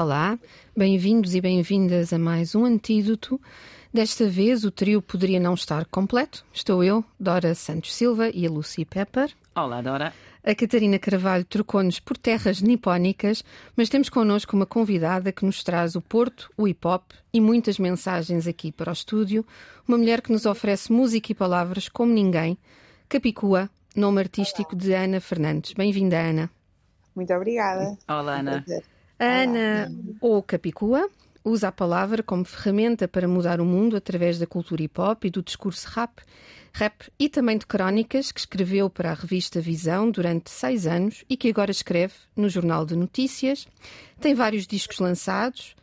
Olá, bem-vindos e bem-vindas a mais um Antídoto. Desta vez o trio poderia não estar completo. Estou eu, Dora Santos Silva e a Lucy Pepper. Olá, Dora. A Catarina Carvalho trocou-nos por terras nipónicas, mas temos connosco uma convidada que nos traz o Porto, o hip hop e muitas mensagens aqui para o estúdio. Uma mulher que nos oferece música e palavras como ninguém. Capicua, nome artístico de Ana Fernandes. Bem-vinda, Ana. Muito obrigada. Olá, Ana. A Ana, ou Capicua, usa a palavra como ferramenta para mudar o mundo através da cultura hip hop e do discurso rap, rap e também de crónicas que escreveu para a revista Visão durante seis anos e que agora escreve no Jornal de Notícias. Tem vários discos lançados.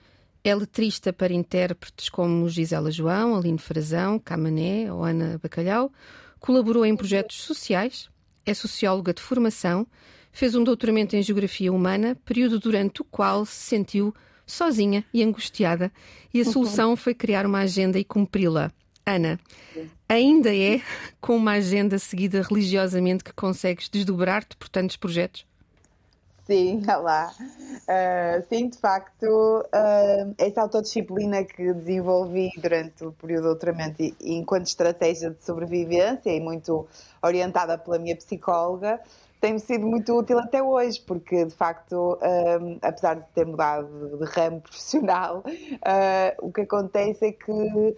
É letrista para intérpretes como Gisela João, Aline Frazão, Camané ou Ana Bacalhau. Colaborou em projetos sociais. É socióloga de formação fez um doutoramento em Geografia Humana, período durante o qual se sentiu sozinha e angustiada, e a uhum. solução foi criar uma agenda e cumpri-la. Ana, ainda é com uma agenda seguida religiosamente que consegues desdobrar-te por tantos projetos? Sim, olá. Uh, sim, de facto, uh, essa autodisciplina que desenvolvi durante o período de doutoramento e, e enquanto estratégia de sobrevivência e muito orientada pela minha psicóloga, tem-me sido muito útil até hoje, porque de facto, um, apesar de ter mudado de ramo profissional, uh, o que acontece é que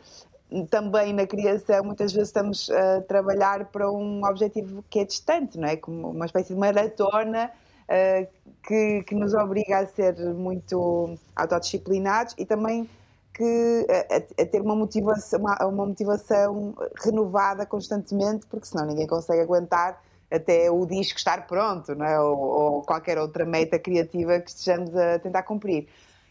também na criação muitas vezes estamos a trabalhar para um objetivo que é distante, não é? Como uma espécie de maratona uh, que, que nos obriga a ser muito autodisciplinados e também que, a, a, ter uma motivação, uma, uma motivação renovada constantemente, porque senão ninguém consegue aguentar até o disco estar pronto, não é? ou, ou qualquer outra meta criativa que estejamos a tentar cumprir.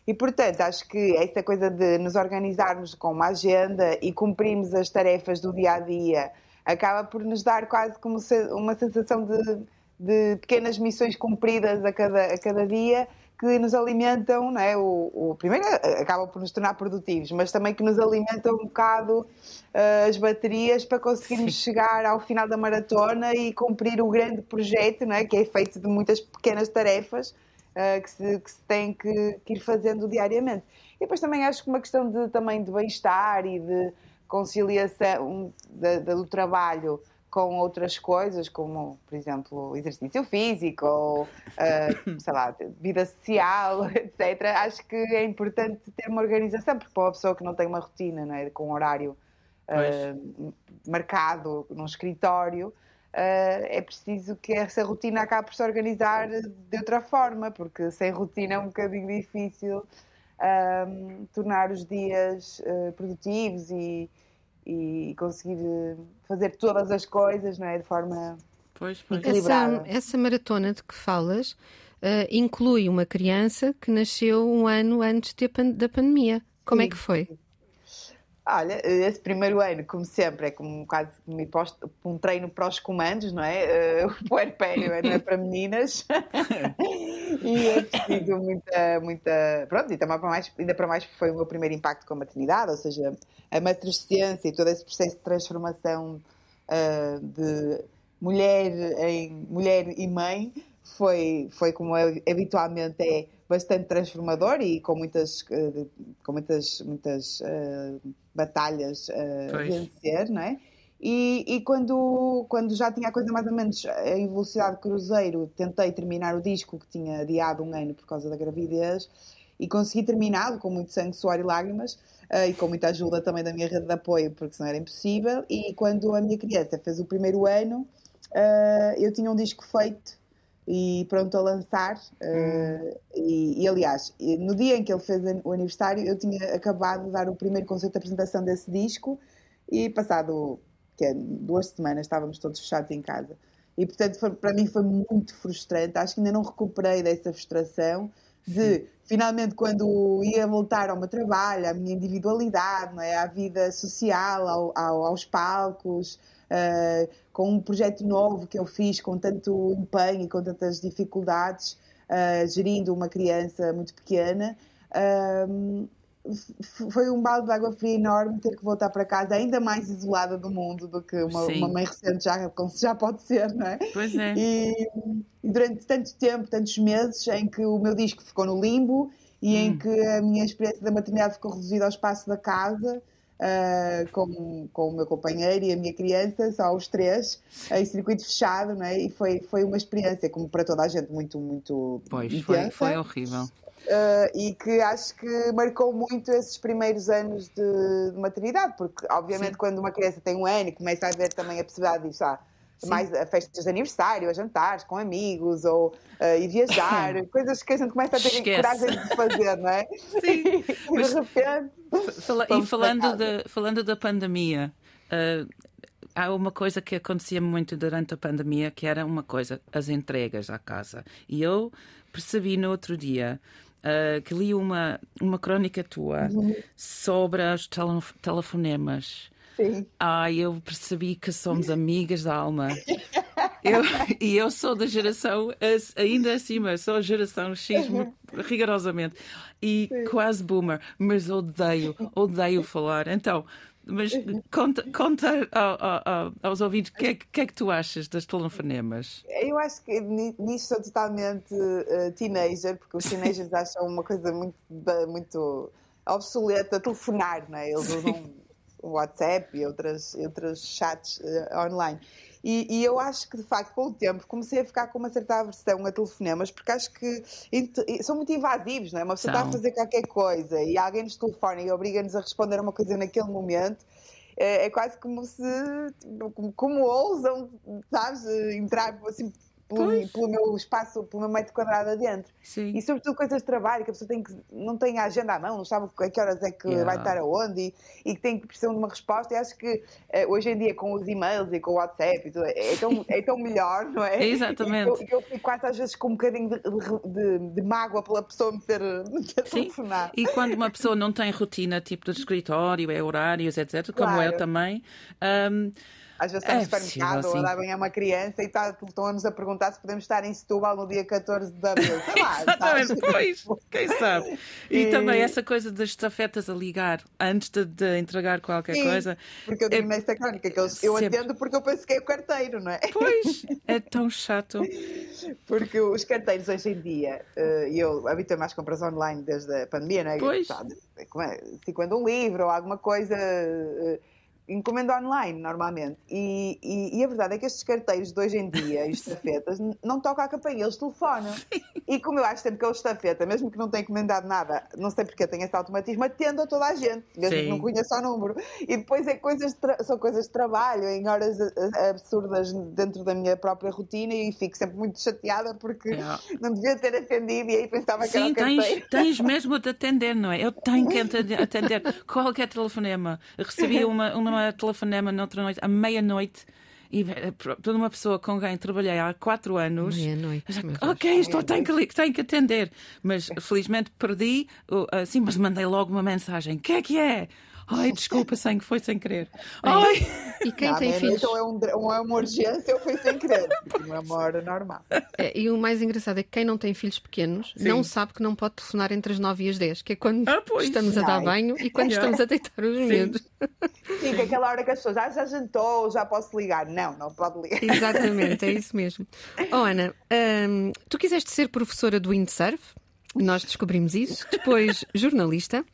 E, portanto, acho que esta coisa de nos organizarmos com uma agenda e cumprirmos as tarefas do dia a dia acaba por nos dar quase como uma sensação de, de pequenas missões cumpridas a cada, a cada dia que nos alimentam, não é? O, o, primeiro eh, acaba por nos tornar produtivos, mas também que nos alimentam um bocado uh, as baterias para conseguirmos Sim. chegar ao final da maratona e cumprir o grande projeto, não é? Que é feito de muitas pequenas tarefas uh, que, se, que se tem que, que, ir fazendo diariamente. E depois também acho que uma questão de, também de bem-estar e de conciliação do trabalho com outras coisas, como, por exemplo, exercício físico ou, uh, sei lá, vida social, etc. Acho que é importante ter uma organização, porque para uma pessoa que não tem uma rotina, né, com um horário uh, marcado num escritório, uh, é preciso que essa rotina acabe por se organizar de outra forma, porque sem rotina é um bocadinho difícil tornar os dias produtivos e e conseguir eh, fazer todas as coisas não é? de forma pois, pois. equilibrada. Essa, essa, maratona de que falas uh, inclui uma criança que nasceu um ano antes de, da pandemia. Como é Sim. é que foi? Olha, esse primeiro ano, como sempre, é como quase me posto, um treino para os comandos, não é? Uh, o puerpério não é para meninas. e é preciso muita, muita. Pronto, e também para mais, ainda para mais foi o meu primeiro impacto com a maternidade, ou seja, a matrescência e todo esse processo de transformação uh, de mulher em mulher e mãe foi, foi como é, habitualmente é bastante transformador e com muitas, uh, com muitas, muitas uh, batalhas a vencer, não é? E, e, quando, quando já tinha a coisa mais ou menos em velocidade cruzeiro, tentei terminar o disco que tinha adiado um ano por causa da gravidez e consegui terminá-lo com muito sangue, suor e lágrimas uh, e com muita ajuda também da minha rede de apoio, porque senão era impossível. E quando a minha criança fez o primeiro ano, eu tinha um disco feito e pronto a lançar. Uh, e, e, aliás, no dia em que ele fez o aniversário, eu tinha acabado de dar o primeiro concerto de apresentação desse disco e passado que é, duas semanas estávamos todos fechados em casa. E portanto, foi, para mim foi muito frustrante. Acho que ainda não recuperei dessa frustração de finalmente quando ia voltar ao meu trabalho, à minha individualidade, não é? à vida social, ao, ao, aos palcos, uh, com um projeto novo que eu fiz com tanto empenho e com tantas dificuldades, uh, gerindo uma criança muito pequena, uh, foi um balde de água fria enorme ter que voltar para casa ainda mais isolada do mundo do que uma, uma mãe recente já, já pode ser, não é? Pois é. E, e, durante tanto tempo, tantos meses, em que o meu disco ficou no limbo e hum. em que a minha experiência da maternidade ficou reduzida ao espaço da casa. Uh, com, com o meu companheiro e a minha criança, só os três, em circuito fechado, não é? E foi, foi uma experiência, como para toda a gente, muito, muito. Pois, foi, foi horrível. Uh, e que acho que marcou muito esses primeiros anos de, de maternidade, porque obviamente Sim. quando uma criança tem um ano e começa a ver também a possibilidade de ah, mais a festas de aniversário, a jantares com amigos ou uh, ir viajar, coisas que a gente começa a ter Esquece. coragem de fazer, não é? Sim. e, de repente, fala, e falando, de, falando da pandemia, uh, há uma coisa que acontecia muito durante a pandemia que era uma coisa, as entregas à casa. E eu percebi no outro dia uh, que li uma, uma crónica tua uhum. sobre os telefonemas. Sim. Ah, eu percebi que somos amigas da alma. Eu, e eu sou da geração, ainda acima, sou a geração X rigorosamente. E Sim. quase boomer, mas odeio, odeio falar. Então, mas conta, conta ao, ao, aos ouvintes o que, é, que, é que tu achas das telefonemas? Eu acho que nisso sou totalmente uh, teenager, porque os teenagers acham uma coisa muito, muito obsoleta telefonar, não é? Eles usam o WhatsApp e outras, outros chats uh, online. E, e, eu acho que, de facto, com o tempo, comecei a ficar com uma certa aversão a telefonemas, porque acho que são muito invasivos, não é? Uma pessoa são. está a fazer qualquer coisa e alguém nos telefona e obriga-nos a responder a uma coisa naquele momento. É, é quase como se, como, como ousam, sabes, entrar assim pelo, pelo, meu espaço, pelo meu metro quadrado adentro. Sim. E sobretudo coisas de trabalho, que a pessoa tem que, não tem a agenda à mão, não sabe a que horas é que yeah. vai estar aonde e, que tem que precisar de uma resposta. E acho que uh, hoje em dia, com os e-mails e com o WhatsApp, tudo, é, tão, é tão melhor, não é? Exatamente. Eu, eu fico quase às vezes com um bocadinho de, de, de mágoa pela pessoa me ter, me ter telefonado. E quando uma pessoa não tem rotina, tipo de escritório, é horários, etc., como claro. eu também. Um, às vezes é no supermercado ou lá vem uma criança e tá, estão-nos a perguntar se podemos estar em Setúbal no dia 14 de abril. Lá, Exatamente, pois, quem sabe. E, e, também essa coisa das estafetas a ligar antes de, de entregar qualquer Sim, coisa. Porque eu é... nesta crónica que eu, eu atendo porque eu penso que é o carteiro, não é? Pois, é tão chato. Porque os carteiros hoje em dia, eh, e eu habito mais compras online desde a pandemia, não é? Pois. Se quando um livro ou alguma coisa eh, encomendo online normalmente. E, e, e, a verdade é que estes carteiros de hoje em dia, estafetas, não tocam a campainha, eles telefonam. E como eu acho sempre que é o estafeta, mesmo que não tenha encomendado nada, não sei porque tem esse automatismo, atendo a toda a gente, mesmo Sim. que não conheça o número. E depois é coisas são coisas de trabalho, em horas absurdas dentro da minha própria rotina e fico sempre muito chateada porque não devia ter atendido e aí pensava que Sim, era o. Tens, tens mesmo de atender, não é? Eu tenho que atender qualquer telefonema. Recebi uma, uma uma telefonema noutra noite, à meia-noite. E eh, toda uma pessoa com quem trabalhei há quatro anos. Meia-noite. Ok, estou, tenho que, tenho que atender. Mas felizmente perdi, assim, mas mandei logo uma mensagem: o que é que é? Ai, desculpa, sem, foi sem querer. Ai. E quem não, tem filhos? Então é, um, uma urgência ou foi sem querer? Uma tipo, hora normal. É, e o mais engraçado é que quem não tem filhos pequenos Sim. não sabe que não pode telefonar entre as 9 e as 10, que é quando ah, estamos a dar banho e quando estamos a deitar os medos. Sim, que é aquela hora que as pessoas ah, já jantou, já posso ligar. Não, não pode ligar. Exatamente, é isso mesmo. Oh, Ana, hum, tu quiseste ser professora do windsurf, nós descobrimos isso, depois jornalista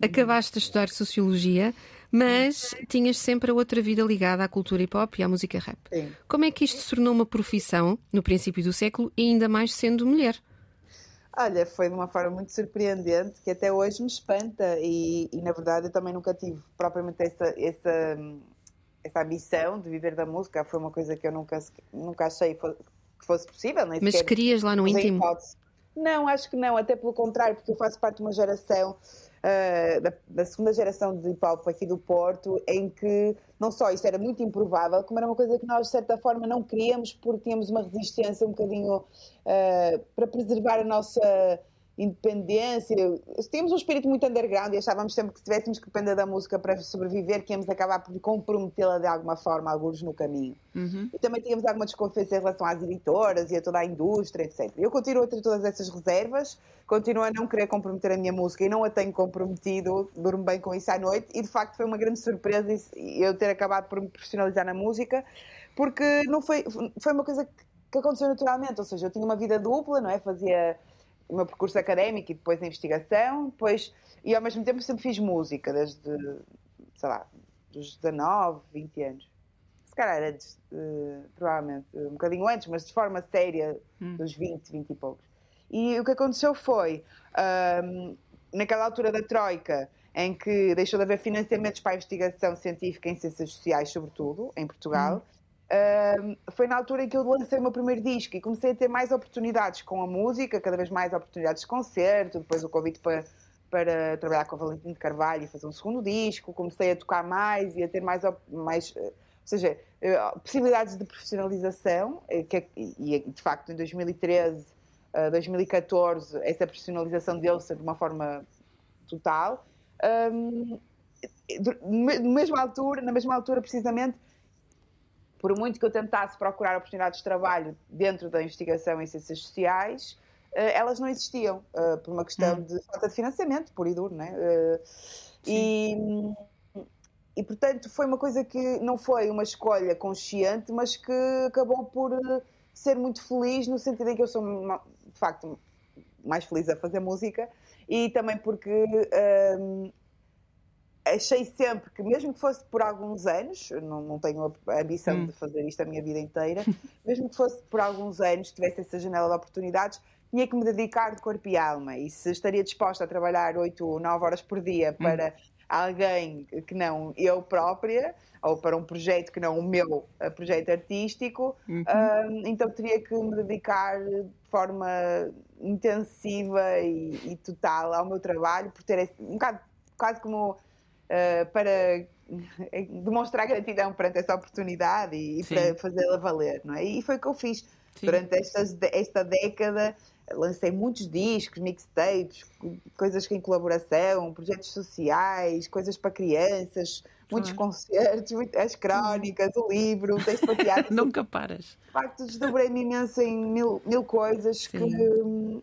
acabaste de estudar Sociologia, mas tinhas sempre a outra vida ligada à cultura hip hop e à música rap. Sim. Como é que isto se tornou uma profissão no princípio do século e ainda mais sendo mulher? Olha, foi de uma forma muito surpreendente que até hoje me espanta e, e na verdade eu também nunca tive propriamente essa, essa, essa ambição de viver da música. Foi uma coisa que eu nunca, nunca achei que fosse possível. Nem Mas querias lá no íntimo? Não, acho que não, até pelo contrário, porque eu faço parte de uma geração uh, da, da, segunda geração de hip aqui do Porto, em que não só isso era muito improvável, como era uma coisa que nós, de certa forma, não queríamos porque tínhamos uma resistência um bocadinho uh, para preservar a nossa independência. Tínhamos um espírito muito underground e achávamos sempre que se tivéssemos que depender da música para sobreviver, que íamos acabar por comprometê-la de alguma forma, alguns no caminho. Uhum. E também tínhamos alguma desconfiança em relação às editoras e a toda a indústria, etc. Eu continuo a ter todas essas reservas, continuo a não querer comprometer a minha música e não a tenho comprometido, durmo bem com isso à noite e de facto foi uma grande surpresa eu ter acabado por me profissionalizar na música, porque não foi, foi uma coisa que aconteceu naturalmente, ou seja, eu tinha uma vida dupla, não é? Fazia o meu percurso académico e depois a investigação, depois, e ao mesmo tempo sempre fiz música, desde, sei lá, dos 19, 20 anos. Se calhar antes, uh, provavelmente, um bocadinho antes, mas de forma séria, hum. dos 20, 20 e poucos. E o que aconteceu foi, um, naquela altura da Troika, em que deixou de haver financiamentos para a investigação científica em ciências sociais, sobretudo, em Portugal, hum. Foi na altura em que eu lancei o meu primeiro disco e comecei a ter mais oportunidades com a música, cada vez mais oportunidades de concerto, depois o convite para, para trabalhar com o Valentim de Carvalho e fazer um segundo disco, comecei a tocar mais e a ter mais, mais ou seja, uh, possibilidades de profissionalização, eh, que, é, e de facto em 2013, uh, 2014, essa profissionalização deu-se de uma forma total. Um, mesma altura, na mesma altura precisamente, por muito que eu tentasse procurar oportunidades de trabalho dentro da investigação em ciências sociais, eh, elas não existiam, eh, por uma questão hum. de falta de financiamento, por e duro, né? Eh, e, e, portanto, foi uma coisa que não foi uma escolha consciente, mas que acabou por ser muito feliz, no sentido em que eu sou, de facto, mais feliz a fazer música e também porque achei sempre que, mesmo que fosse por alguns anos, não, não tenho a ambição hum. de fazer isto a minha vida inteira, mesmo que fosse por alguns anos, tivesse essa janela de oportunidades, tinha que me dedicar de corpo e alma. E se estaria disposta a trabalhar 8 ou 9 horas por dia hum. para hum. alguém que não eu própria, ou para um projeto que não o meu eh, projeto artístico, uhum. uh, então teria que me dedicar de forma intensiva e, e, total ao meu trabalho, por ter um bocado quase como uh, para demonstrar gratidão perante essa oportunidade e, para fazê-la valer, não é? E foi o que eu fiz Sim. durante estas, esta década. Lancei muitos discos, mixtapes, coisas em colaboração, projetos sociais, coisas para crianças, muitos concertos, as crónicas, o livro, o texto para teatro. Nunca paras. De facto, desdobrei-me imenso em mil, mil coisas Sim. que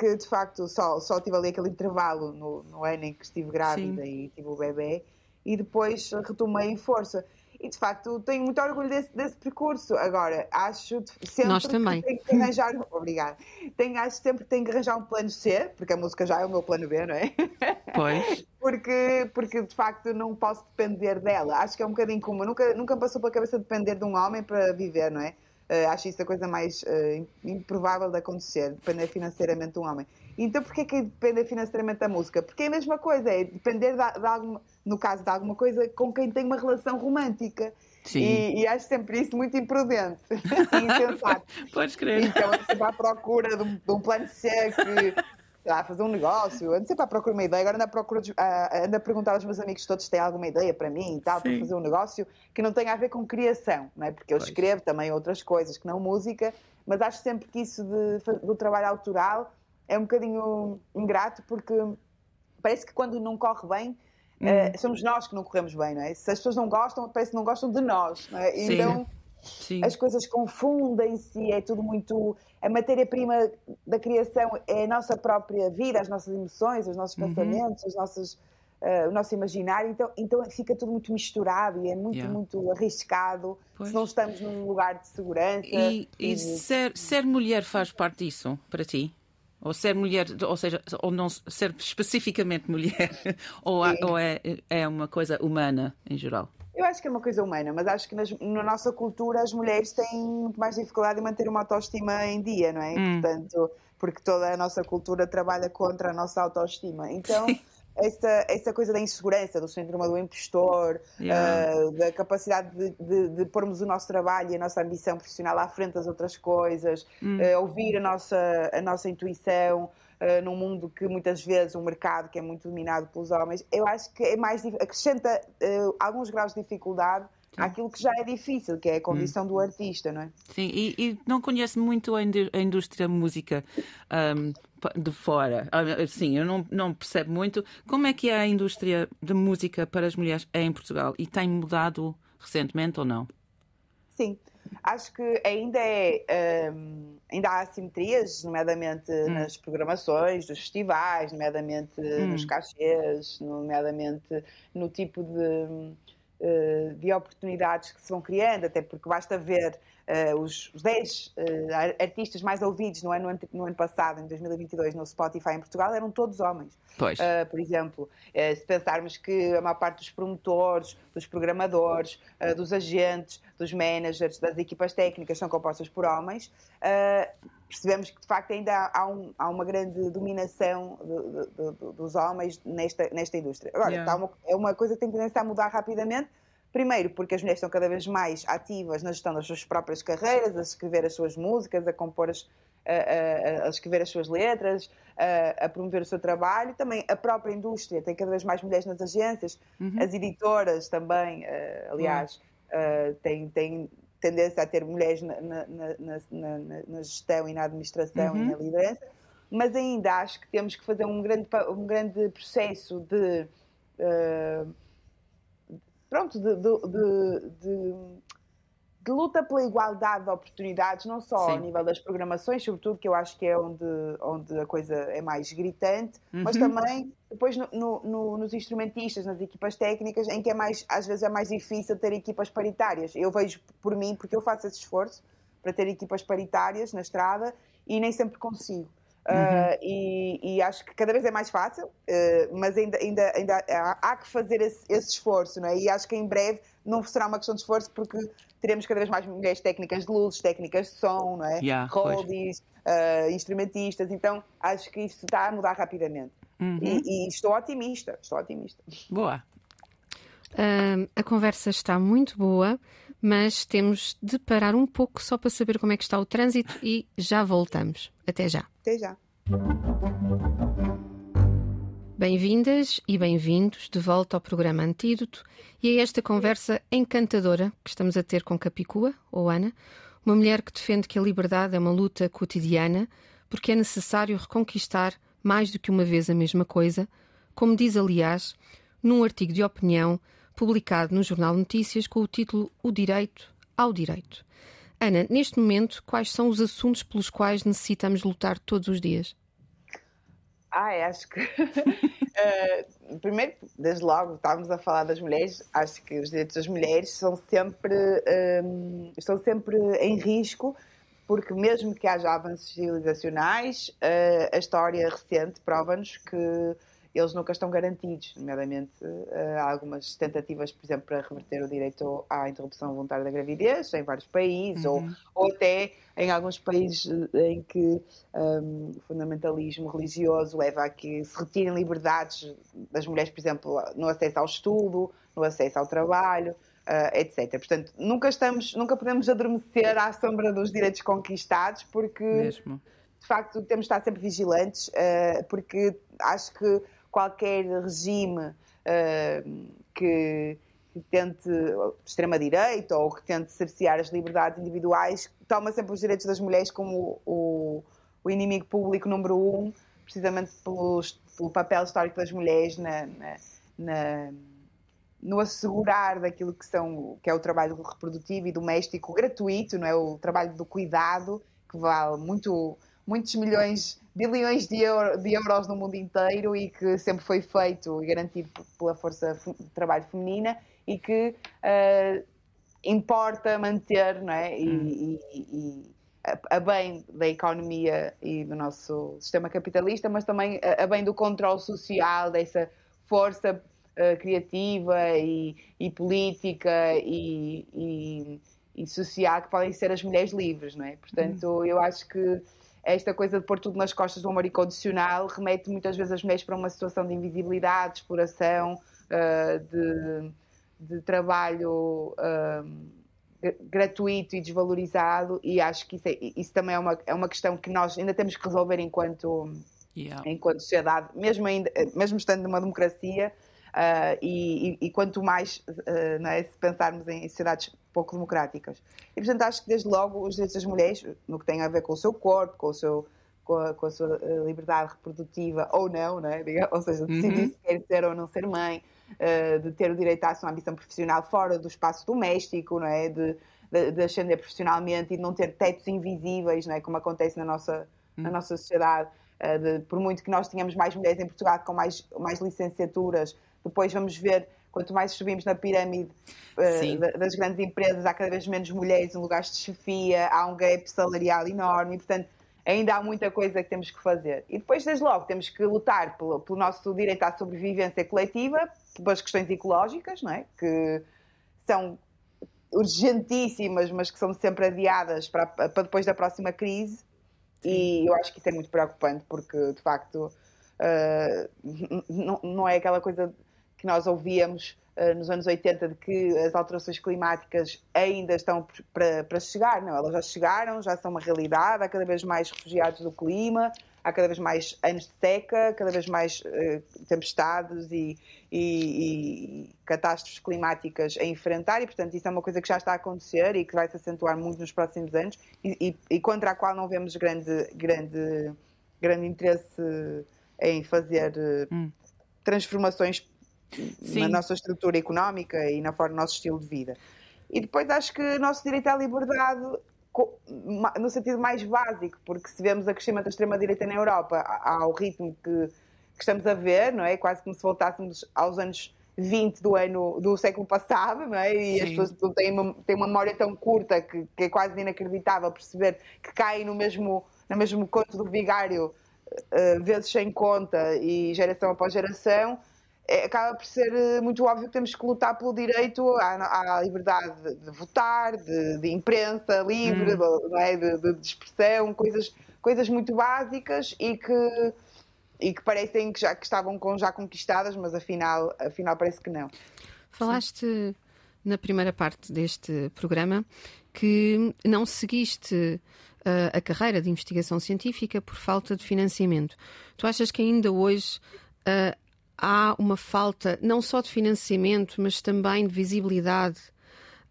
que de facto só, só tive ali aquele intervalo no, no ano em que estive grávida Sim. e tive o bebê e depois retomei em força. E de facto tenho muito orgulho desse, desse percurso. Agora, acho sempre Nós também. que tenho que arranjar. Obrigada. Tenho, acho sempre que tenho que arranjar um plano C, porque a música já é o meu plano B, não é? Pois. porque, porque de facto não posso depender dela. Acho que é um bocadinho como. Nunca, nunca passou pela cabeça depender de um homem para viver, não é? Uh, acho isso a coisa mais uh, improvável de acontecer, depender financeiramente de um homem. Então, porquê que depender financeiramente da música? Porque é a mesma coisa, é depender de, de alguma, no caso de alguma coisa com quem tem uma relação romântica. Sim. E, e acho sempre isso muito imprudente e insensato. Podes crer. Então, estou à procura de um, de um plano C que a fazer um negócio, ando sempre à procura de uma ideia, agora ando a, procura de, ando a perguntar aos meus amigos todos se têm alguma ideia para mim e tal, Sim. para fazer um negócio que não tenha a ver com criação, não é? Porque eu pois. escrevo também outras coisas que não música, mas acho sempre que isso de, do trabalho autoral é um bocadinho ingrato porque parece que quando não corre bem hum. uh, somos nós que não corremos bem, não é? Se as pessoas não gostam, parece que não gostam de nós, não é? Então Sim. as coisas confundem-se, é tudo muito. A matéria-prima da criação é a nossa própria vida, as nossas emoções, os nossos uhum. pensamentos, uh, o nosso imaginário, então, então fica tudo muito misturado e é muito, yeah. muito arriscado pois. se não estamos num lugar de segurança. E, e, e ser, ser mulher faz parte disso para ti? Ou ser mulher, ou seja, ou não ser especificamente mulher, ou, ou é, é uma coisa humana em geral? Eu acho que é uma coisa humana, mas acho que nas, na nossa cultura as mulheres têm muito mais dificuldade em manter uma autoestima em dia, não é? Hum. Portanto, porque toda a nossa cultura trabalha contra a nossa autoestima. Então, essa, essa coisa da insegurança, do síndrome do impostor, yeah. uh, da capacidade de, de, de, pormos o nosso trabalho e a nossa ambição profissional à frente das outras coisas, uh, ouvir a nossa, a nossa intuição uh, num mundo que muitas vezes o mercado que é muito dominado pelos homens, eu acho que é mais acrescenta uh, alguns graus de dificuldade àquilo que já é difícil, que é a condição hum. do artista, não é? Sim, e, e não conheço muito a, indústria música um, de fora. Ah, sim, eu não, não percebo muito. Como é que é a indústria de música para as mulheres em Portugal? E tem mudado recentemente ou não? Sim, acho que ainda é um, ainda há assimetrias, nomeadamente hum. nas programações dos festivais, nomeadamente hum. nos cachês, nomeadamente no tipo de de oportunidades que se vão criando, até porque basta ver uh, os, os 10 uh, eh, artistas mais ouvidos no ano, no ano passado, em 2022, no Spotify em Portugal, eram todos homens. Uh, por exemplo, se pensarmos que a maior parte dos promotores, dos programadores, dos agentes, dos managers, das equipas técnicas são compostas por homens, percebemos que de facto ainda há, um, há uma grande dominação de, de, de, dos homens nesta, nesta indústria. Agora, yeah. uma, é uma coisa que tem tendência a mudar rapidamente. Primeiro, porque as mulheres estão cada vez mais ativas na gestão das suas próprias carreiras, a escrever as suas músicas, a compor as, a, a, a, escrever as suas letras, a, a, promover o seu trabalho. Também a própria indústria tem cada vez mais mulheres nas agências, uhum. as editoras também, uh, aliás, uhum. uh, têm, têm tendência a ter mulheres na, na, na, na gestão e na administração uhum. e na liderança, mas ainda acho que temos que fazer um grande, um grande processo de. Uh, pronto, de, de, de, de, luta pela igualdade de oportunidades, não só Sim. ao nível das programações, sobretudo, que eu acho que é onde, onde a coisa é mais gritante, uhum. mas também depois no, no, nos instrumentistas, nas equipas técnicas, em que é mais, às vezes é mais difícil ter equipas paritárias. Eu vejo por mim, porque eu faço esse esforço para ter equipas paritárias na estrada e nem sempre consigo. Uhum. Uh, e, e, acho que cada vez é mais fácil, uh, mas ainda, ainda, ainda há, há que fazer esse, esse, esforço, não é? E acho que em breve não será uma questão de esforço, porque teremos cada vez mais mulheres técnicas de luzes, técnicas de som, não é? Yeah, uh, instrumentistas, então acho que isso está a mudar rapidamente. Uhum. E, e, estou otimista, estou otimista. Boa. a conversa está muito boa, mas temos de parar um pouco só para saber como é que está o trânsito e já voltamos. Até já. Até já. Bem-vindas e bem-vindos de volta ao programa Antídoto e a esta conversa encantadora que estamos a ter com Capicua, ou Ana, uma mulher que defende que a liberdade é uma luta cotidiana porque é necessário reconquistar mais do que uma vez a mesma coisa, como diz, aliás, num artigo de opinião publicado no Jornal Notícias com o título O Direito ao Direito. Ana, neste momento, quais são os assuntos pelos quais necessitamos lutar todos os dias? Ah, acho que. uh, primeiro, desde logo, estávamos a falar das mulheres. Acho que os direitos das mulheres são sempre, um, estão sempre em risco porque mesmo que haja avanços civilizacionais, a história recente prova-nos que eles nunca estão garantidos, nomeadamente há algumas tentativas, por exemplo, para reverter o direito à interrupção voluntária da gravidez em vários países, uhum. ou, ou até em alguns países em que um, o fundamentalismo religioso leva a que se retirem liberdades das mulheres, por exemplo, no acesso ao estudo, no acesso ao trabalho uh, etc. Portanto, nunca estamos, nunca podemos adormecer à sombra dos direitos conquistados, porque Mesmo. de facto temos de estar sempre vigilantes, uh, porque acho que qualquer regime uh, que, que tente extrema-direita ou que tente cercear as liberdades individuais toma sempre os direitos das mulheres como o, o inimigo público número um, precisamente pelos, pelo papel histórico das mulheres na, na, na no assegurar daquilo que, são, que é o trabalho reprodutivo e doméstico gratuito, não é? o trabalho do cuidado, que vale muito, muitos milhões, bilhões de, euro, de euros no mundo inteiro e que sempre foi feito e garantido pela força de trabalho feminina e que uh, importa manter não é? e, hum. e, e a bem da economia e do nosso sistema capitalista, mas também a bem do controle social, dessa força uh, criativa e, e política e, e, e, social que podem ser as mulheres livres, não é? Portanto, uhum. eu acho que esta coisa de pôr tudo nas costas do amor incondicional remete muitas vezes as mulheres para uma situação de invisibilidade, de exploração, uh, de, de, trabalho uh, gratuito e desvalorizado e acho que isso, é, isso também é uma, é uma questão que nós ainda temos que resolver enquanto, yeah. enquanto sociedade, mesmo, ainda, mesmo estando numa democracia, Uh, e, e, quanto mais, uh, é, se pensarmos em sociedades pouco democráticas. E, portanto, acho que desde logo os direitos das mulheres, no que tem a ver com o seu corpo, com, o seu, com, a, com a sua eh, liberdade reprodutiva ou não, né? ou seja, decidir uhum. se quer ser ou não ser mãe, uh, de ter o direito à sua ambição profissional fora do espaço doméstico, não é? de, de, de ascender profissionalmente e de não ter tetos invisíveis, não é? como acontece na nossa, uhum. na nossa sociedade. De, por muito que nós tenhamos mais mulheres em Portugal com mais, mais licenciaturas, depois vamos ver quanto mais subimos na pirâmide uh, das grandes empresas, há cada vez menos mulheres em lugares de chefia, há um gap salarial enorme, e, portanto, ainda há muita coisa que temos que fazer. E depois, desde logo, temos que lutar pelo, pelo nosso direito à sobrevivência coletiva, pelas questões ecológicas, não é? que são urgentíssimas, mas que são sempre adiadas para, para depois da próxima crise. E eu acho que isso é muito preocupante, porque, de facto, uh, não, não é aquela coisa que nós ouvíamos uh, nos anos 80 de que as alterações climáticas ainda estão para, para chegar. Não, elas já chegaram, já são uma realidade, há cada vez mais refugiados do clima, há cada vez mais anos de seca, cada vez mais uh, tempestades e, e, e, catástrofes climáticas a enfrentar, e portanto isso é uma coisa que já está a acontecer e que vai se acentuar muito nos próximos anos e, e contra a qual não vemos grande, grande, grande interesse em fazer hum. transformações Sim. na nossa estrutura económica e na forma do nosso estilo de vida. E depois acho que o nosso direito à liberdade, no sentido mais básico, porque se vemos a crescimento da extrema-direita na Europa ao ritmo que, que, estamos a ver, não é? Quase como se voltássemos aos anos 20 do ano do século passado, não é? E Sim. as pessoas têm uma, têm uma memória tão curta que, que, é quase inacreditável perceber que caem no mesmo, no mesmo conto do vigário, uh, vezes sem conta e geração após geração é, acaba por ser eh, muito óbvio que temos que lutar pelo direito à, à liberdade de, votar, de, de imprensa livre, hum. de, é? de, de, expressão, coisas, coisas muito básicas e que, e que parecem que já que estavam com, já conquistadas, mas afinal, afinal parece que não. Falaste Sim. na primeira parte deste programa que não seguiste uh, a carreira de investigação científica por falta de financiamento. Tu achas que ainda hoje uh, há uma falta não só de financiamento, mas também de visibilidade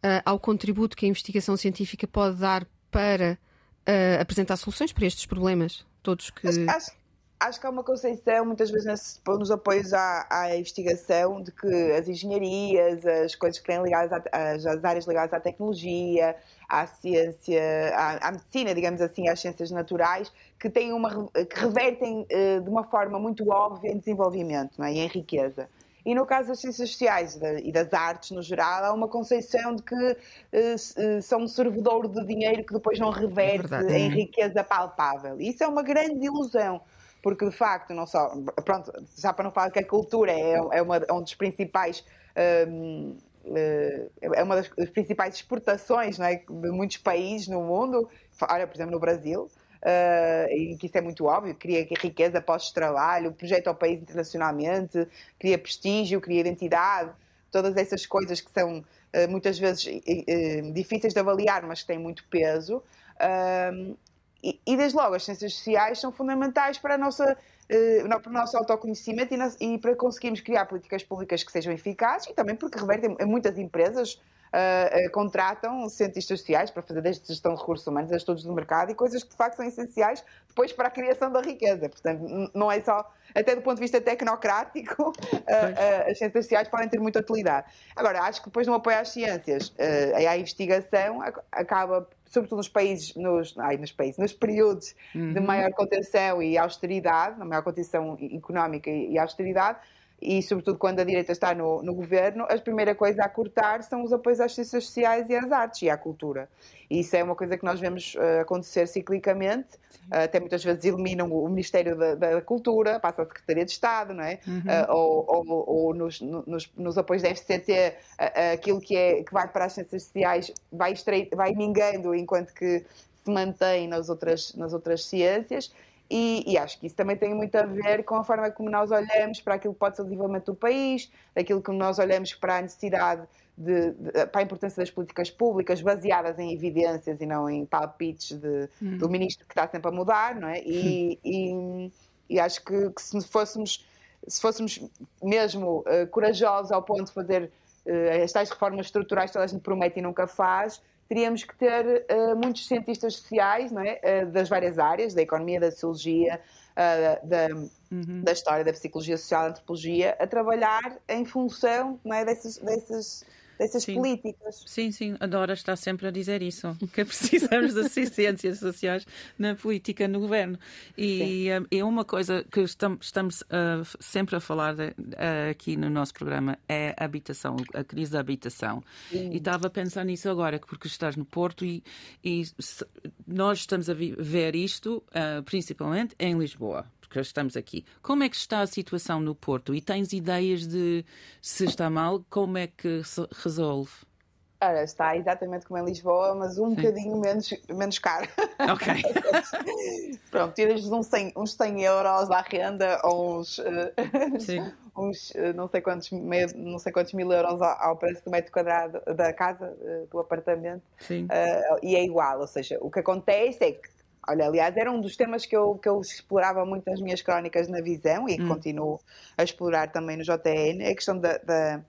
uh, ao contributo que a investigação científica pode dar para uh, apresentar soluções para estes problemas, todos que. Acho, que há uma concepção, muitas vezes nos apoios à, à, investigação, de que as engenharias, as coisas que têm ligadas às áreas ligadas à tecnologia, à ciência, à, à, medicina, digamos assim, às ciências naturais, que têm uma que revertem uh, de uma forma muito óbvia em desenvolvimento é? e em riqueza. E no caso das ciências sociais e das artes no geral, há uma concepção de que uh, são um servidor de dinheiro que depois não reverte é em riqueza palpável. E isso é uma grande ilusão porque de facto não só pronto já para não falar que a cultura é, é, uma, é um dos principais um, eh, é uma das principais exportações é, de muitos países no mundo olha por exemplo no Brasil uh, e que isso é muito óbvio cria riqueza pós-trabalho projeta o país internacionalmente cria prestígio cria identidade todas essas coisas que são uh, muitas vezes uh, difíceis de avaliar mas que têm muito peso. E, e, desde logo, as ciências sociais são fundamentais para, nossa, para o nosso autoconhecimento e, e, para conseguirmos criar políticas públicas que sejam eficazes e também porque revertem muitas empresas uh, contratam cientistas sociais para fazer desde gestão de recursos humanos a estudos do mercado e coisas que de facto são essenciais depois para a criação da riqueza. Portanto, não é só, até do ponto de vista tecnocrático, as ciências sociais podem ter muita utilidade. Agora, acho que depois no apoio às ciências e à investigação acaba sobretudo nos países, nos, ai, nos países, nos períodos uhum. de maior contenção e austeridade, na maior contenção económica e, e austeridade, e sobretudo quando a direita está no, no, governo, a primeira coisa a cortar são os apoios às ciências sociais e às artes e à cultura. E isso é uma coisa que nós vemos uh, acontecer ciclicamente, uh, até muitas vezes eliminam o Ministério da, da, Cultura, passa a Secretaria de Estado, não é? Uhum. Uh, ou, ou, ou nos, nos, nos, apoios da FCT, aquilo que, é, que vai para as ciências sociais vai, estreito, vai mingando enquanto que se mantém nas outras, nas outras ciências. E, e, acho que isso também tem muito a ver com a forma como nós olhamos para aquilo que pode ser o desenvolvimento do país, daquilo que nós olhamos para a necessidade de, de, para a importância das políticas públicas baseadas em evidências e não em palpites de, hum. do ministro que está sempre a mudar, não é? E, e, e acho que, que, se fôssemos se fôssemos mesmo uh, corajosos ao ponto de fazer uh, as tais reformas estruturais que toda a gente promete e nunca faz, teríamos que ter uh, muitos cientistas sociais não é? das várias áreas, da economia, da sociologia, da, uhum. da história, da psicologia social, da antropologia, a trabalhar em função não é? dessas, dessas dessas sim. políticas. Sim, sim, a Dora está sempre a dizer isso, que precisamos de ciências sociais na política, no governo. E um, é uma coisa que estamos, estamos uh, sempre a falar de, uh, aqui no nosso programa é a habitação, a crise da habitação. Sim. E estava a pensar nisso agora, porque estás no Porto e, e nós estamos a ver isto uh, principalmente em Lisboa porque estamos aqui. Como é que está a situação no Porto? E tens ideias de se está mal, como é que se resolve? Ora, está exatamente como em Lisboa, mas um Sim. bocadinho menos, menos caro. Ok. Pronto, tiras uns 100, uns 100 euros à renda ou uns, uns não, sei quantos, não sei quantos mil euros ao preço do metro quadrado da casa, eh, do apartamento. Sim. Uh, e é igual, ou seja, o que acontece é que Olha, aliás, era um dos temas que eu, que eu explorava muito nas minhas crónicas na Visão e hum. continuo a explorar também no JN, é a questão da, da,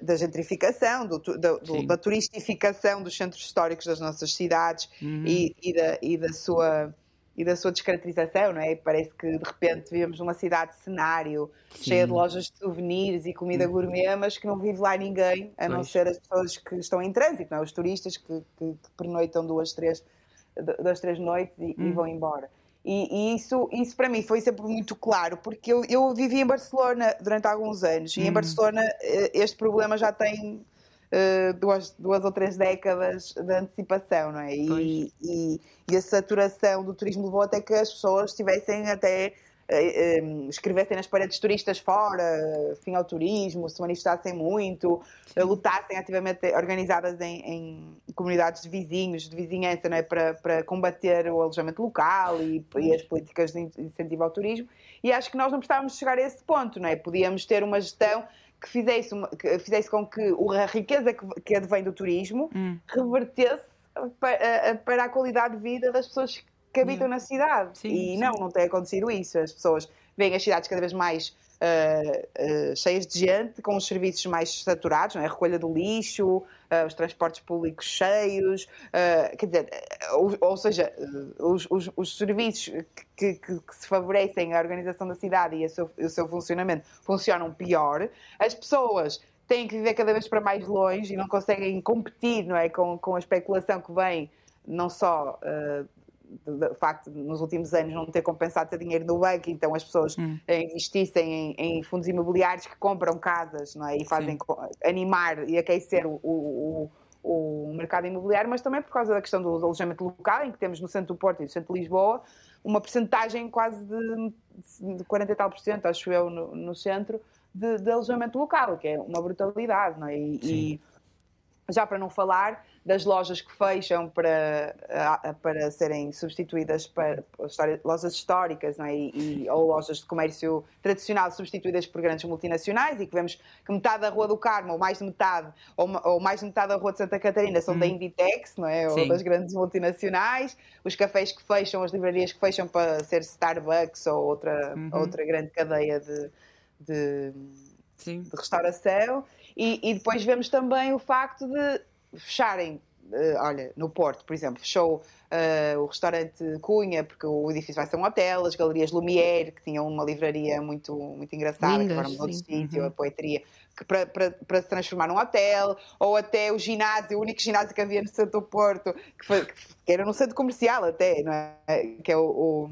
da gentrificação, do, da, do, da, turistificação dos centros históricos das nossas cidades uhum. e, e, da, e, da sua, e da sua descaracterização, não é? Parece que de repente vivemos numa cidade cenário, Sim. cheia de lojas de souvenirs e comida uhum. gourmet, mas que não vive lá ninguém, a pois. não ser as pessoas que estão em trânsito, não é? os turistas que, que, que pernoitam duas, três das três noites e, hum. e vão embora. E, e, isso, isso para mim foi sempre muito claro, porque eu, eu vivi em Barcelona durante alguns anos, e em hum. Barcelona eh, este problema já tem uh, duas, duas ou três décadas de antecipação, não é? E, e, e, a saturação do turismo levou até que as pessoas tivessem até escrevessem nas paredes turistas fora, fim ao turismo, se manifestassem muito, Sim. lutassem ativamente, organizadas em, em, comunidades de vizinhos, de vizinhança, não é? para, para combater o alojamento local e, e, as políticas de incentivo ao turismo. E acho que nós não precisávamos chegar a esse ponto, não é? Podíamos ter uma gestão que fizesse, uma, que fizesse com que a riqueza que, que advém do turismo hum. revertesse para, para a qualidade de vida das pessoas que habitam na cidade. Sim, e sim. não, não tem acontecido isso. As pessoas veem as cidades cada vez mais uh, uh, cheias de gente, com os serviços mais saturados, não é? a recolha do lixo, uh, os transportes públicos cheios, quer dizer, ou, ou seja, os, os, os serviços que, que, que, se favorecem a organização da cidade e seu, o seu funcionamento funcionam pior. As pessoas têm que viver cada vez para mais longe e não conseguem competir não é? com, com a especulação que vem não só uh, do facto de nos últimos anos não ter compensado ter dinheiro no banco, então as pessoas hum. investissem em, em, fundos imobiliários que compram casas não é? e fazem Sim. animar e aquecer o, o, o, mercado imobiliário, mas também por causa da questão do alojamento local, em que temos no centro do Porto e no centro de Lisboa uma percentagem quase de, de 40 e tal por cento, acho eu, no, no centro, de, de, alojamento local, que é uma brutalidade, não é? E, e já para não falar das lojas que fecham para, para serem substituídas para lojas históricas é? e, e, ou lojas de comércio tradicional substituídas por grandes multinacionais e que vemos que metade da Rua do Carmo, ou mais de metade, ou, ou mais de metade da Rua de Santa Catarina são hum. da Inditex, não é? ou das grandes multinacionais, os cafés que fecham, as livrarias que fecham para ser Starbucks ou outra, uhum. outra grande cadeia de, de, de restauração. E, e, depois vemos também o facto de fecharem, uh, olha, no Porto, por exemplo, fechou uh, o restaurante Cunha, porque o edifício vai ser um hotel, as galerias Lumière, que tinham uma livraria muito, muito engraçada, Lindas, que foram outro sítio, uhum. a poetria, que para, para, para, se transformar num hotel, ou até o ginásio, o único ginásio que havia no centro do Porto, que, foi, que era no centro comercial até, não é? que é o, o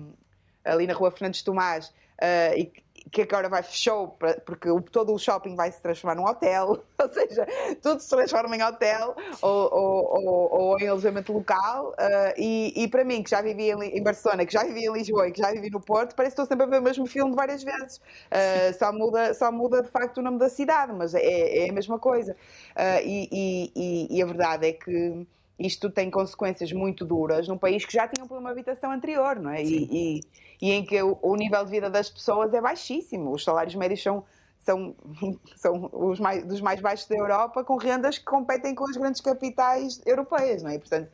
ali na rua Fernandes Tomás, uh, e que agora vai fechou porque todo o shopping vai se transformar num hotel, ou seja, tudo se transforma em hotel ou, ou, ou, ou em alojamento local. Uh, e, e, para mim, que já vivi em, em, Barcelona, que já vivi em Lisboa e que já vivi no Porto, parece que estou sempre a ver o mesmo filme várias vezes. Uh, só, muda, só muda de facto o nome da cidade, mas é, é a mesma coisa. Uh, e, e, e a verdade é que isto tem consequências muito duras num país que já tinha um problema de habitação anterior, não é? E, e, e, em que o, o, nível de vida das pessoas é baixíssimo. Os salários médios são, são, são os mais, dos mais baixos da Europa, com rendas que competem com as grandes capitais europeias, não é? E, portanto,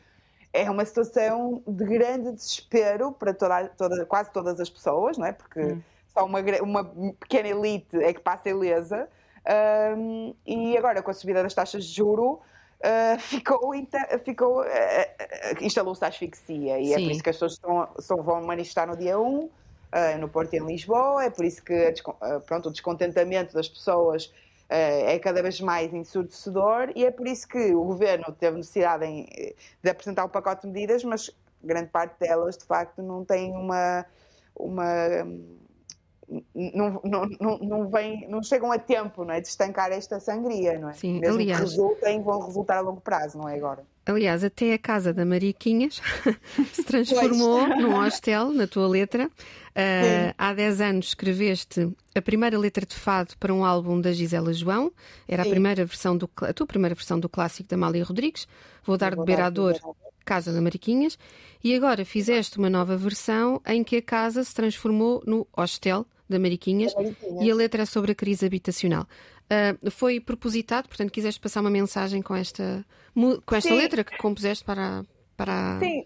é uma situação de grande desespero para toda, toda, quase todas as pessoas, não é? Porque hum. só uma, uma pequena elite é que passa ilesa. Um, e agora, com a subida das taxas de juro, uh, ficou, ficou uh, instalou-se a asfixia. E Sim. é por isso que as pessoas estão, estão, vão manifestar no dia 1, no Porto e em Lisboa. É por isso que pronto, o descontentamento das pessoas é cada vez mais ensurdecedor. E é por isso que o governo teve necessidade em, de apresentar um pacote de medidas, mas grande parte delas, de facto, não tem uma. uma não, não, não, não, vem, não chegam a tempo não é, de estancar esta sangria, não é? Sim, Mesmo aliás, que resultem, vão resultar a longo prazo, não é agora? Aliás, até a casa da Mariquinhas se transformou num hostel, na tua letra. Uh, há 10 anos escreveste a primeira letra de fado para um álbum da Gisela João. Era a, primeira versão do, a tua primeira versão do clássico da Mália Rodrigues. Vou dar de beirador Casa da Mariquinhas. E agora fizeste uma nova versão em que a casa se transformou no hostel da Mariquinhas, Mariquinhas. e a letra é sobre a crise habitacional. Uh, foi propositado, portanto, quiseste passar uma mensagem com esta, com esta letra que compuseste para. para... Sim.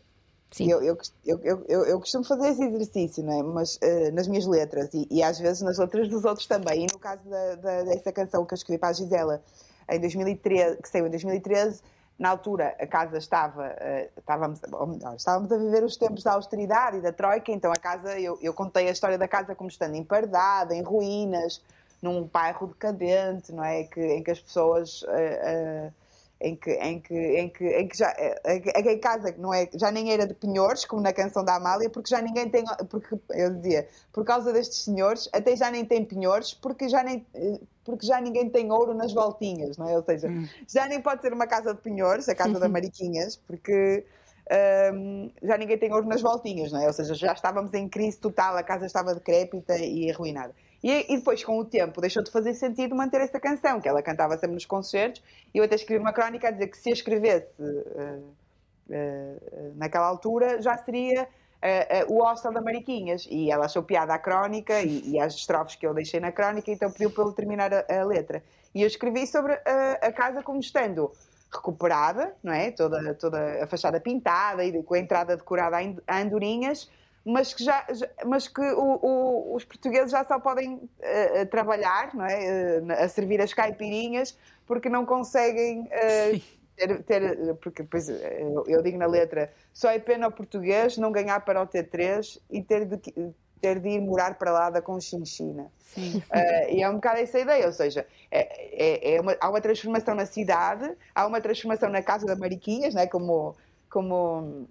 Sim. Eu, eu, eu, eu, eu costumo fazer esse exercício, não é? Mas uh, nas minhas letras e, e, às vezes nas letras dos outros também. E no caso da, da, dessa canção que eu escrevi para a Gisela em 2013, que saiu em 2013, na altura a casa estava, uh, estávamos, ou melhor, estávamos a viver os tempos da austeridade e da troika, então a casa, eu, eu contei a história da casa como estando empardada, em ruínas, num bairro decadente, não é? Que, em que as pessoas. Uh, uh, em que, em que, em que, em que já em casa não é, já nem era de penhores, como na canção da Amália, porque já ninguém tem, porque eu dizia, por causa destes senhores, até já nem tem penhores, porque já nem porque já ninguém tem ouro nas voltinhas, não é? Ou seja, hum. já nem pode ser uma casa de penhores, a casa da Mariquinhas, porque um, já ninguém tem ouro nas voltinhas, não é? Ou seja, já estávamos em crise total, a casa estava decrépita e arruinada. E, e, depois, com o tempo, deixou de fazer sentido manter essa canção, que ela cantava sempre nos concertos, e eu até escrevi uma crónica a dizer que se a escrevesse uh, uh, naquela altura, já seria uh, o hostel da Mariquinhas. E ela achou piada à crónica e, e às estrofes que eu deixei na crónica, então pediu para ele terminar a, a letra. E eu escrevi sobre a casa como estando recuperada, não é? Toda, toda a fachada pintada e com a entrada decorada a andorinhas, mas que, já, mas que o, o, os portugueses já só podem uh, trabalhar não é? Uh, a servir as caipirinhas porque não conseguem uh, ter, ter, porque depois eu, eu, digo na letra só é pena ao português não ganhar para o T3 e ter de, ter de ir morar para lá da Conchinchina. e é um bocado essa ideia, ou seja, é, é, é uma, há uma transformação na cidade, há uma transformação na Casa da Mariquinhas, né, como, como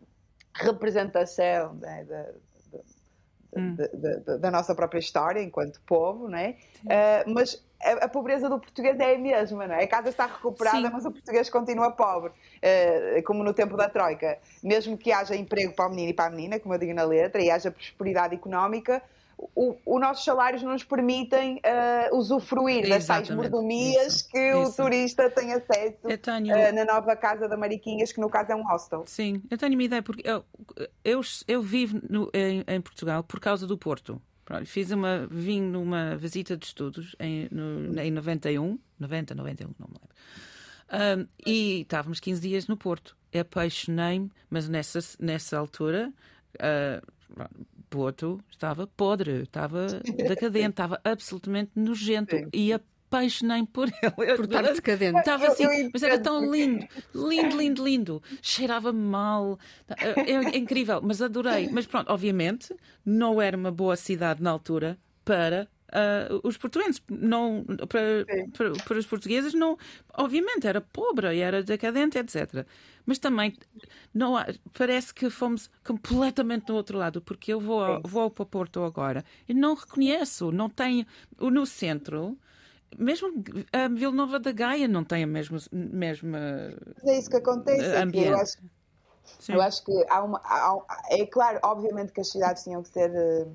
representação né, da, hum. da, da, nossa própria história enquanto povo, não é? Uh, mas a, a, pobreza do português é a mesma, não é? A casa está recuperada, Sim. mas o português continua pobre, uh, como no tempo da Troika. Mesmo que haja emprego para o menino e para a menina, como eu digo na letra, e haja prosperidade económica, os nossos salários não nos permitem uh, usufruir das tais mordomias isso, que isso. o turista tem acesso tenho... uh, na nova casa da Mariquinhas, que no caso é um hostel. Sim, eu tenho uma ideia, porque eu, eu, eu vivo no, em, em, Portugal por causa do Porto. fiz uma, vim numa visita de estudos em, no, em 91, 90, 91, não me lembro. Um, e estávamos 15 dias no Porto. Apaixonei-me, mas nessa, nessa altura. Uh, Porto estava podre, estava decadente, estava absolutamente nojento. Sim. E apaixonei por ele. Por estar decadente. Estava assim, mas era tão lindo, lindo, lindo, lindo. Cheirava mal. É, é incrível, mas adorei. Mas pronto, obviamente, não era uma boa cidade na altura para Uh, os portugueses não para, para, para, os portugueses não obviamente era pobre e era decadente etc mas também não há, parece que fomos completamente do outro lado porque eu vou vou para Porto agora e não reconheço não tenho no centro mesmo a Vila Nova da Gaia não tem a mesma mesma é isso que acontece ambiente. eu acho, eu acho que há uma há, é claro obviamente que as cidades tinham que ser uh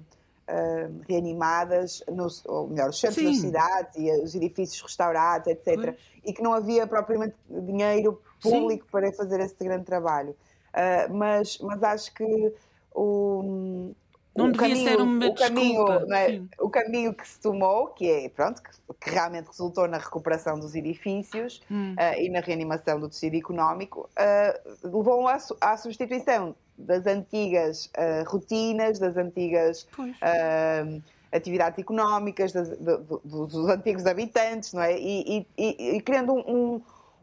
uh, reanimadas, no, ou melhor, os centros Sim. das cidades e os edifícios restaurados, etc. Pois. E que não havia propriamente dinheiro público Sim. para fazer esse grande trabalho. Uh, mas, mas acho que o, não o devia caminho, ser uma o caminho, é? o caminho que se tomou, que é pronto, que, que realmente resultou na recuperação dos edifícios hum. uh, e na reanimação do tecido económico, uh, levou à, à substituição das antigas uh, rotinas, das antigas atividades económicas das, dos antigos habitantes, não é? E, e, e criando um,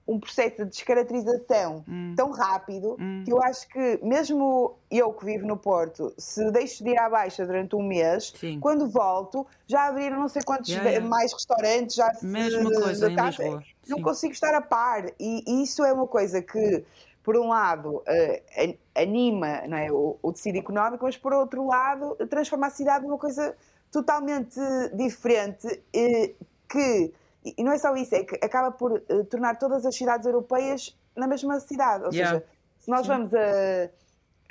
um processo de descaracterização hum. tão rápido hum. que eu acho que, mesmo eu que vivo no Porto, se deixo de ir à Baixa durante um mês, Sim. quando volto, já abriram não sei quantos yeah, yeah. mais restaurantes, já Mesma se, coisa. Não Sim. consigo estar a par. E isso é uma coisa que, por um lado, uh, anima não é, o, o tecido económico, mas por outro lado, transforma a cidade numa coisa totalmente diferente uh, que e não é só isso, é que acaba por uh, tornar todas as cidades europeias na mesma cidade. Ou yeah. seja, se nós Sim. vamos a,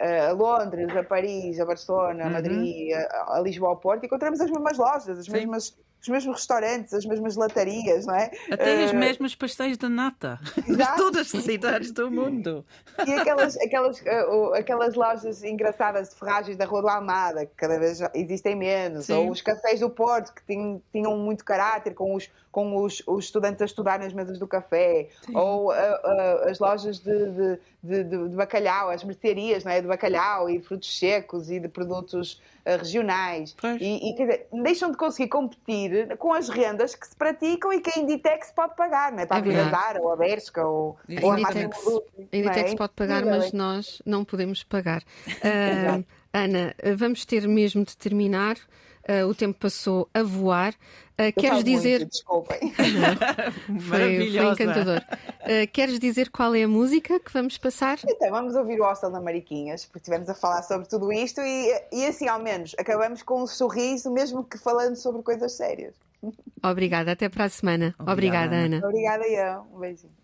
a, Londres, a Paris, a Barcelona, a uhum. Madrid, a, a Lisboa, ao Porto, encontramos as mesmas lojas, as Sim. mesmas os mesmos restaurantes, as mesmas latarias, não é? Até uh... os mesmos pastéis de nata de todas as cidades do mundo. E aquelas, aquelas, uh, aquelas lojas engraçadas de ferragens da Rua do Almada, que cada vez existem menos, Sim. ou os cafés do Porto, que tinham, tinham muito caráter, com os, com os, os estudantes a estudar nas mesas do café, Sim. ou uh, as lojas de, de, de, de, bacalhau, as mercearias não é? de bacalhau e de frutos secos e de produtos regionais. E, e dizer, deixam de conseguir competir com as rendas que se praticam e que a Inditex pode pagar, não é? Para é a Virandara ou a Bershka ou, ou a Inditex, a Inditex é? pode pagar, mas nós não podemos pagar. Uh, Ana, vamos ter mesmo de terminar. Uh, o tempo passou a voar. Uh, queres dizer. Muito, desculpem. foi, foi encantador. Uh, queres dizer qual é a música que vamos passar? Então, vamos ouvir o Hostel da Mariquinhas, porque estivemos a falar sobre tudo isto e, e assim, ao menos, acabamos com um sorriso, mesmo que falando sobre coisas sérias. Obrigada, até para a semana. Obrigada, Obrigada Ana. Obrigada, eu. Um beijinho.